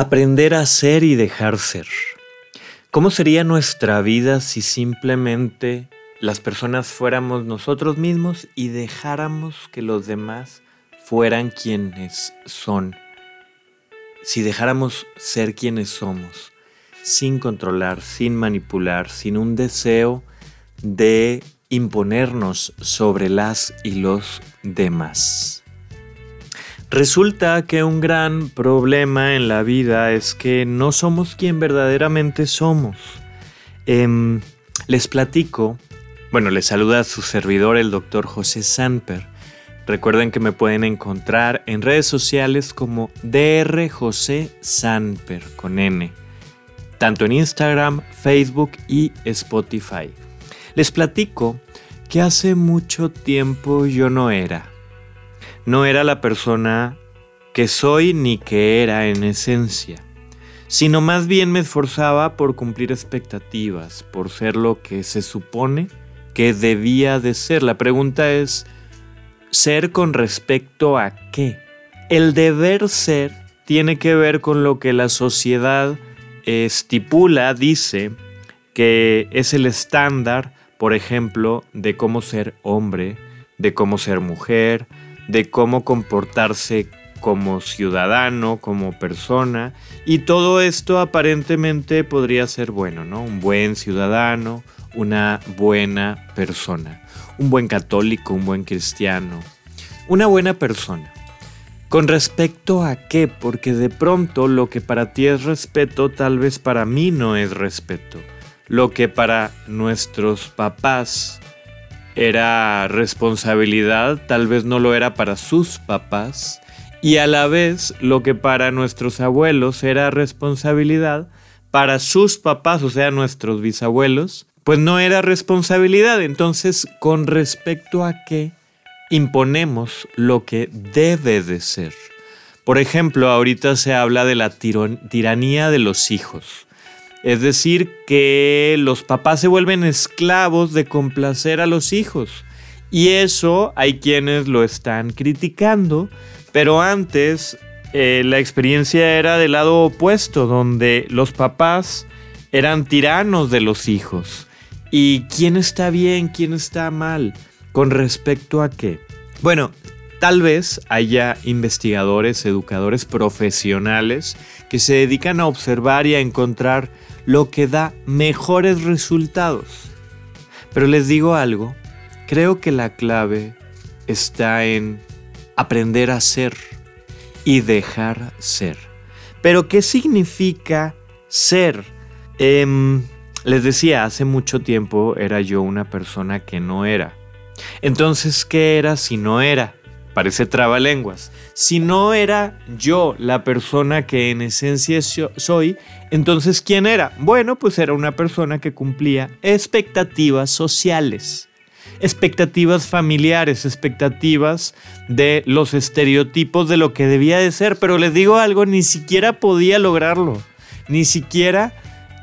Aprender a ser y dejar ser. ¿Cómo sería nuestra vida si simplemente las personas fuéramos nosotros mismos y dejáramos que los demás fueran quienes son? Si dejáramos ser quienes somos, sin controlar, sin manipular, sin un deseo de imponernos sobre las y los demás. Resulta que un gran problema en la vida es que no somos quien verdaderamente somos. Em, les platico, bueno, les saluda a su servidor el doctor José Sanper. Recuerden que me pueden encontrar en redes sociales como DR José Sanper con N, tanto en Instagram, Facebook y Spotify. Les platico que hace mucho tiempo yo no era no era la persona que soy ni que era en esencia, sino más bien me esforzaba por cumplir expectativas, por ser lo que se supone que debía de ser. La pregunta es, ¿ser con respecto a qué? El deber ser tiene que ver con lo que la sociedad estipula, dice, que es el estándar, por ejemplo, de cómo ser hombre, de cómo ser mujer, de cómo comportarse como ciudadano, como persona, y todo esto aparentemente podría ser bueno, ¿no? Un buen ciudadano, una buena persona, un buen católico, un buen cristiano, una buena persona. ¿Con respecto a qué? Porque de pronto lo que para ti es respeto, tal vez para mí no es respeto. Lo que para nuestros papás era responsabilidad, tal vez no lo era para sus papás, y a la vez lo que para nuestros abuelos era responsabilidad, para sus papás, o sea, nuestros bisabuelos, pues no era responsabilidad. Entonces, con respecto a qué imponemos lo que debe de ser. Por ejemplo, ahorita se habla de la tiranía de los hijos. Es decir, que los papás se vuelven esclavos de complacer a los hijos. Y eso hay quienes lo están criticando, pero antes eh, la experiencia era del lado opuesto, donde los papás eran tiranos de los hijos. ¿Y quién está bien, quién está mal? ¿Con respecto a qué? Bueno, tal vez haya investigadores, educadores profesionales que se dedican a observar y a encontrar lo que da mejores resultados. Pero les digo algo, creo que la clave está en aprender a ser y dejar ser. Pero ¿qué significa ser? Em, les decía, hace mucho tiempo era yo una persona que no era. Entonces, ¿qué era si no era? Parece trabalenguas. Si no era yo la persona que en esencia soy, entonces ¿quién era? Bueno, pues era una persona que cumplía expectativas sociales, expectativas familiares, expectativas de los estereotipos de lo que debía de ser. Pero les digo algo, ni siquiera podía lograrlo, ni siquiera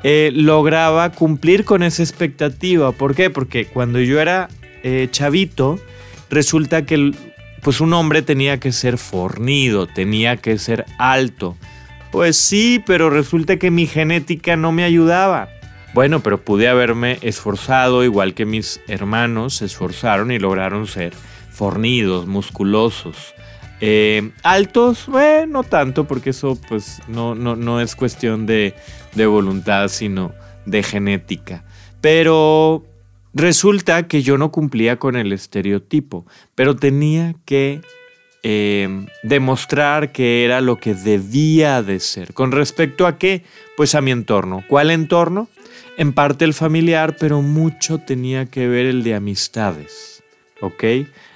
eh, lograba cumplir con esa expectativa. ¿Por qué? Porque cuando yo era eh, chavito, resulta que pues un hombre tenía que ser fornido, tenía que ser alto. Pues sí, pero resulta que mi genética no me ayudaba. Bueno, pero pude haberme esforzado igual que mis hermanos se esforzaron y lograron ser fornidos, musculosos. Eh, altos, bueno, no tanto, porque eso pues no, no, no es cuestión de, de voluntad, sino de genética. Pero Resulta que yo no cumplía con el estereotipo, pero tenía que em, demostrar que era lo que debía de ser. ¿Con respecto a qué? Pues a mi entorno. ¿Cuál entorno? En parte el familiar, pero mucho tenía que ver el de amistades. ¿Ok?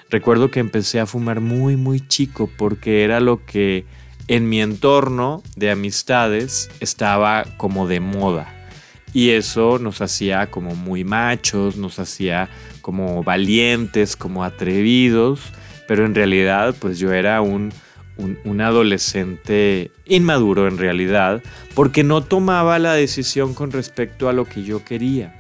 Recuerdo que empecé a fumar muy, muy chico porque era lo que en mi entorno de amistades estaba como de moda. Y eso nos hacía como muy machos, nos hacía como valientes, como atrevidos, pero en realidad pues yo era un, un, adolescente inmaduro en realidad, porque no tomaba la decisión con respecto a lo que yo quería.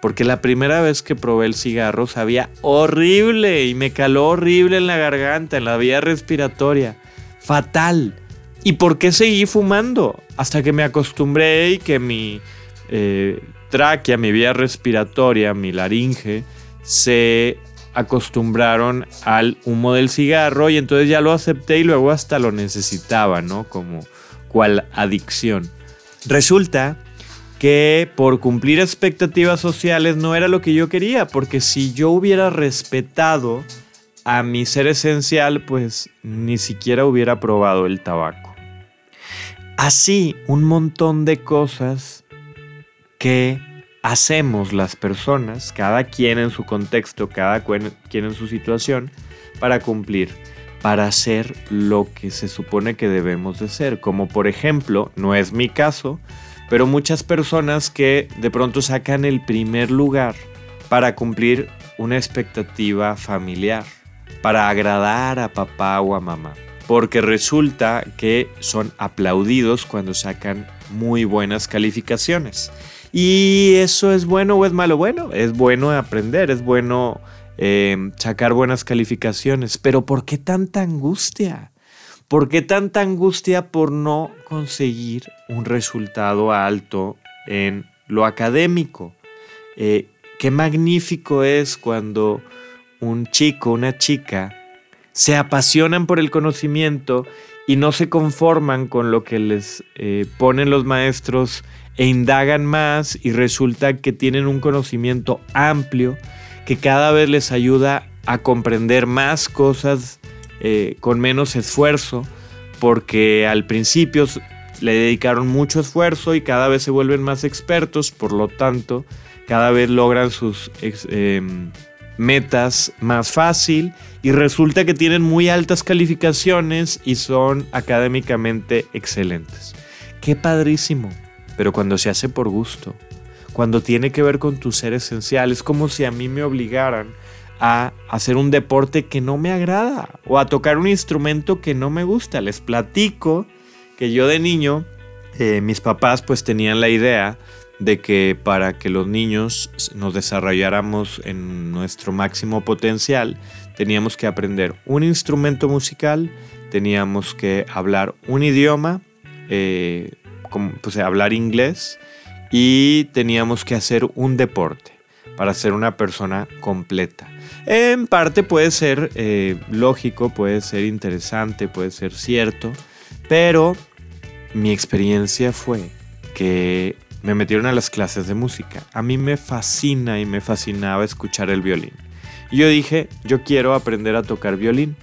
Porque la primera vez que probé el cigarro sabía horrible y me caló horrible en la garganta, en la vía respiratoria. Fatal, ¿Y por qué seguí fumando? Hasta que me acostumbré y que mi eh, tráquea, mi vía respiratoria, mi laringe, se acostumbraron al humo del cigarro y entonces ya lo acepté y luego hasta lo necesitaba, ¿no? Como cual adicción. Resulta que por cumplir expectativas sociales no era lo que yo quería, porque si yo hubiera respetado a mi ser esencial, pues ni siquiera hubiera probado el tabaco. Así, un montón de cosas que hacemos las personas, cada quien en su contexto, cada quien en su situación, para cumplir, para hacer lo que se supone que debemos de ser. Como por ejemplo, no es mi caso, pero muchas personas que de pronto sacan el primer lugar para cumplir una expectativa familiar, para agradar a papá o a mamá. Porque resulta que son aplaudidos cuando sacan muy buenas calificaciones. ¿Y eso es bueno o es malo? Bueno, es bueno aprender, es bueno eh, sacar buenas calificaciones, pero ¿por qué tanta angustia? ¿Por qué tanta angustia por no conseguir un resultado alto en lo académico? Eh, qué magnífico es cuando un chico, una chica, se apasionan por el conocimiento y no se conforman con lo que les eh, ponen los maestros e indagan más y resulta que tienen un conocimiento amplio que cada vez les ayuda a comprender más cosas eh, con menos esfuerzo, porque al principio le dedicaron mucho esfuerzo y cada vez se vuelven más expertos, por lo tanto, cada vez logran sus em, metas más fácil y resulta que tienen muy altas calificaciones y son académicamente excelentes. ¡Qué padrísimo! Pero cuando se hace por gusto, cuando tiene que ver con tu ser esencial, es como si a mí me obligaran a hacer un deporte que no me agrada o a tocar un instrumento que no me gusta. Les platico que yo de niño, eh, mis papás pues tenían la idea de que para que los niños nos desarrolláramos en nuestro máximo potencial, teníamos que aprender un instrumento musical, teníamos que hablar un idioma, eh, pues, hablar inglés y teníamos que hacer un deporte para ser una persona completa. En parte puede ser eh, lógico, puede ser interesante, puede ser cierto, pero mi experiencia fue que me metieron a las clases de música. A mí me fascina y me fascinaba escuchar el violín. Y yo dije, yo quiero aprender a tocar violín.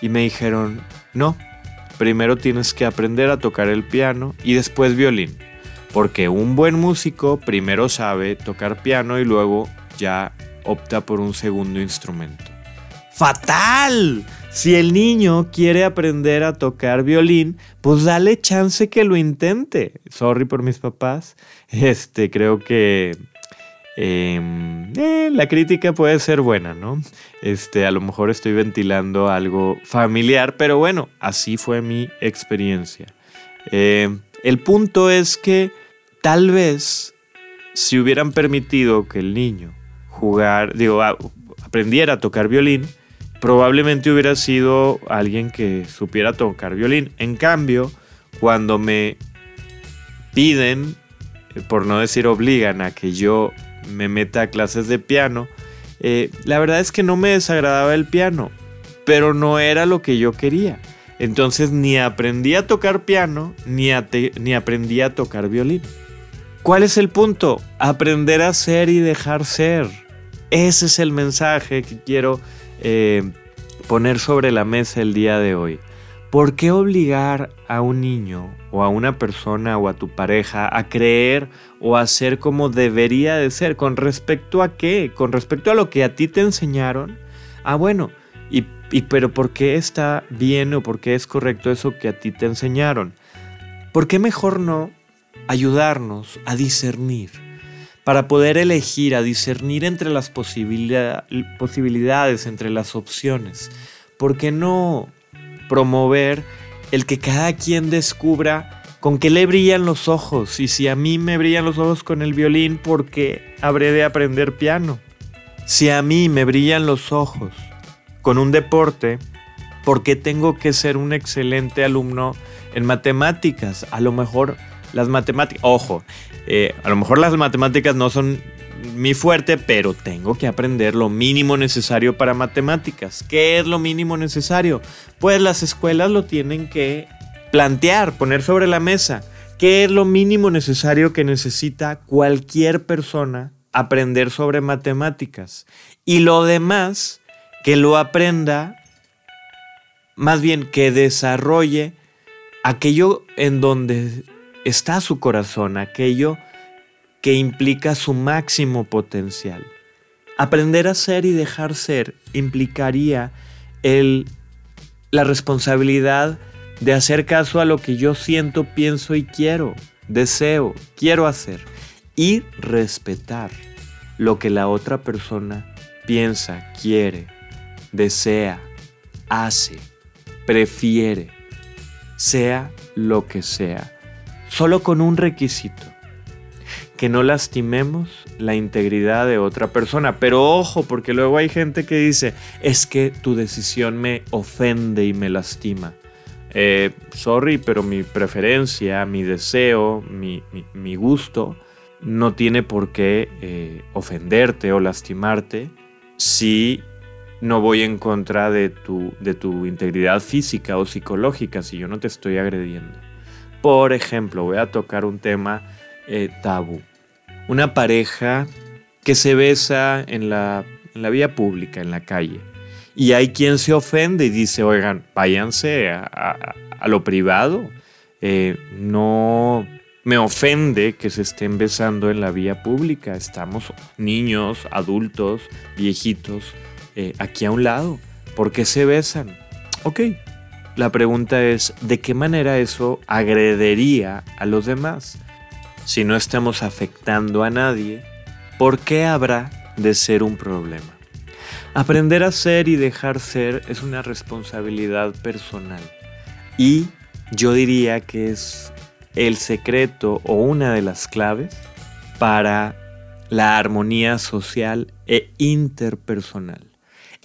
Y me dijeron, no, primero tienes que aprender a tocar el piano y después violín. Porque un buen músico primero sabe tocar piano y luego ya opta por un segundo instrumento. ¡Fatal! Si el niño quiere aprender a tocar violín, pues dale chance que lo intente. Sorry por mis papás. Este, creo que Em, eh, la crítica puede ser buena, ¿no? Este, a lo mejor estoy ventilando algo familiar, pero bueno, así fue mi experiencia. Em, el punto es que tal vez si hubieran permitido que el niño jugar, digo, aprendiera a tocar violín, probablemente hubiera sido alguien que supiera tocar violín. En cambio, cuando me piden, por no decir obligan a que yo me meta a clases de piano. Eh, la verdad es que no me desagradaba el piano, pero no era lo que yo quería. Entonces ni aprendí a tocar piano, ni, ni aprendí a tocar violín. ¿Cuál es el punto? Aprender a ser y dejar ser. Ese es el mensaje que quiero eh, poner sobre la mesa el día de hoy. ¿Por qué obligar a un niño o a una persona o a tu pareja a creer o a ser como debería de ser? ¿Con respecto a qué? ¿Con respecto a lo que a ti te enseñaron? Ah, bueno, y, y pero ¿por qué está bien o por qué es correcto eso que a ti te enseñaron? ¿Por qué mejor no ayudarnos a discernir? Para poder elegir, a discernir entre las posibilidades, entre las opciones. ¿Por qué no promover el que cada quien descubra con qué le brillan los ojos y si a mí me brillan los ojos con el violín, ¿por qué habré de aprender piano? Si a mí me brillan los ojos con un deporte, ¿Por qué tengo que ser un excelente alumno en matemáticas? A lo mejor las matemáticas, ojo, eh, a lo mejor las matemáticas no son mi fuerte, pero tengo que aprender lo mínimo necesario para matemáticas. ¿Qué es lo mínimo necesario? Pues las escuelas lo tienen que plantear, poner sobre la mesa. ¿Qué es lo mínimo necesario que necesita cualquier persona aprender sobre matemáticas? Y lo demás, que lo aprenda, más bien que desarrolle aquello en donde está su corazón, aquello que implica su máximo potencial. Aprender a ser y dejar ser implicaría el, la responsabilidad de hacer caso a lo que yo siento, pienso y quiero, deseo, quiero hacer y respetar lo que la otra persona piensa, quiere, desea, hace, prefiere, sea lo que sea, solo con un requisito, que no lastimemos la integridad de otra persona. Pero ojo, porque luego hay gente que dice, es que tu decisión me ofende y me lastima. Eh, sorry, pero mi preferencia, mi deseo, mi, gusto no tiene por qué eh, ofenderte o lastimarte si no voy en contra de tu, de tu integridad física o psicológica, si yo no te estoy agrediendo. Por ejemplo, voy a tocar un tema eh, tabú. Una pareja que se besa en la, en la vía pública, en la calle y hay quien se ofende y dice, oigan, váyanse a, lo privado. Eh, no me ofende que se estén besando en la vía pública. Estamos niños, adultos, viejitos, eh, aquí a un lado. ¿Por qué se besan? Ok. La pregunta es, ¿de qué manera eso agredería a los demás? Si no estamos afectando a nadie, ¿por qué habrá de ser un problema? Aprender a ser y dejar ser es una responsabilidad personal. Y yo diría que es el secreto o una de las claves para la armonía social e interpersonal.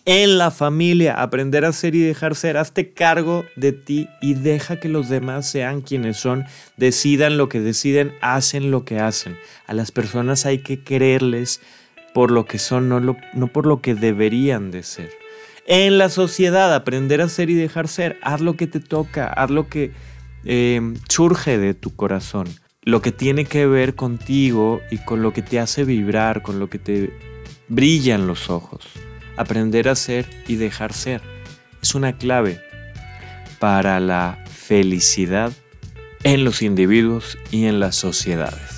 En la familia, aprender a ser y dejar ser, hazte cargo de ti y deja que los demás sean quienes son, decidan lo que deciden, hacen lo que hacen. A las personas hay que creerles por lo que son, no, no por lo que deberían de ser. En la sociedad, aprender a ser y dejar ser, haz lo que te toca, haz lo que em, surge de tu corazón, lo que tiene que ver contigo y con lo que te hace vibrar, con lo que te brillan los ojos. Aprender a ser y dejar ser es una clave para la felicidad en los individuos y en las sociedades.